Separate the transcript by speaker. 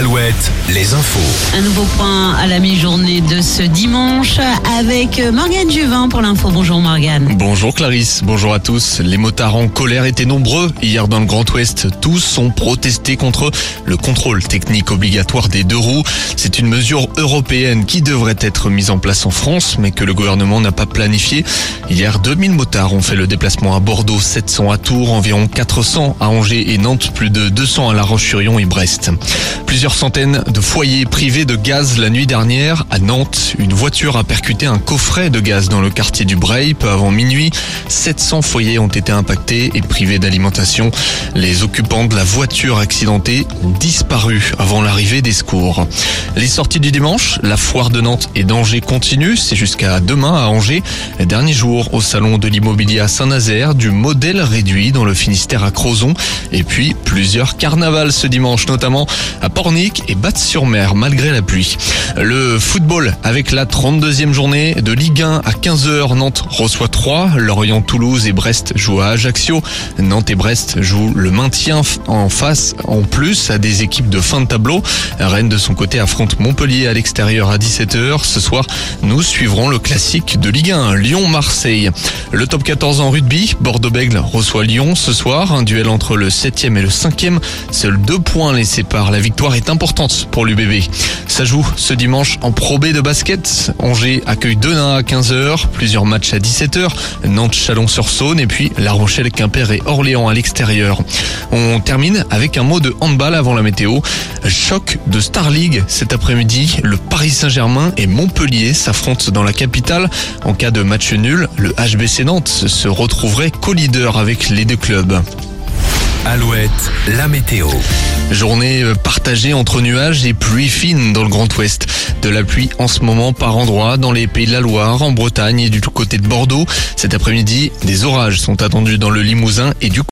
Speaker 1: Alouette, les infos.
Speaker 2: Un nouveau point à la mi-journée de ce dimanche avec Morgane Juvin pour l'info. Bonjour Morgane.
Speaker 3: Bonjour Clarisse, bonjour à tous. Les motards en colère étaient nombreux hier dans le Grand Ouest. Tous ont protesté contre le contrôle technique obligatoire des deux roues. C'est une mesure européenne qui devrait être mise en place en France, mais que le gouvernement n'a pas planifié. Hier, 2000 motards ont fait le déplacement à Bordeaux, 700 à Tours, environ 400 à Angers et Nantes, plus de 200 à La Roche-sur-Yon et Brest. Plusieurs centaines de foyers privés de gaz la nuit dernière à Nantes. Une voiture a percuté un coffret de gaz dans le quartier du Breil peu avant minuit. 700 foyers ont été impactés et privés d'alimentation. Les occupants de la voiture accidentée ont disparu avant l'arrivée des secours. Les sorties du dimanche, la foire de Nantes et d'Angers continuent. C'est jusqu'à demain à Angers. Dernier jour au salon de l'immobilier à Saint-Nazaire, du modèle réduit dans le Finistère à Crozon. Et puis plusieurs carnavals ce dimanche, notamment à Pornic et Batte-sur-Mer, malgré la pluie. Le football avec la 32e journée de Ligue 1 à 15h. Nantes reçoit 3. Lorient, Toulouse et Brest jouent à Ajaccio. Nantes et Brest jouent le maintien en face en plus à des équipes de fin de tableau. Rennes de son côté affronte Montpellier à l'extérieur à 17h. Ce soir, nous suivrons le classique de Ligue 1, Lyon-Marseille. Le top 14 en rugby, Bordeaux-Bègle reçoit Lyon ce soir. Un duel entre le 7e et le 5e. Seuls deux points les séparent. La victoire est importante pour l'UBB. Ça joue ce dimanche en Pro B de basket. Angers accueille Denain à 15h. Plusieurs matchs à 17h. Nantes, Chalon-sur-Saône et puis La Rochelle, Quimper et Orléans à l'extérieur. On termine avec un mot de handball avant la météo. Choc de Star League cet après-midi. Le Paris Saint-Germain et Montpellier s'affrontent dans la capitale. En cas de match nul, le HBC Nantes se retrouverait co-leader avec les deux clubs.
Speaker 1: Alouette, la météo.
Speaker 3: Journée euh, partagée entre nuages et pluie fine dans le Grand Ouest. De la pluie en ce moment par endroits dans les pays de la Loire, en Bretagne et du côté de Bordeaux. Cet après-midi, des orages sont attendus dans le Limousin et du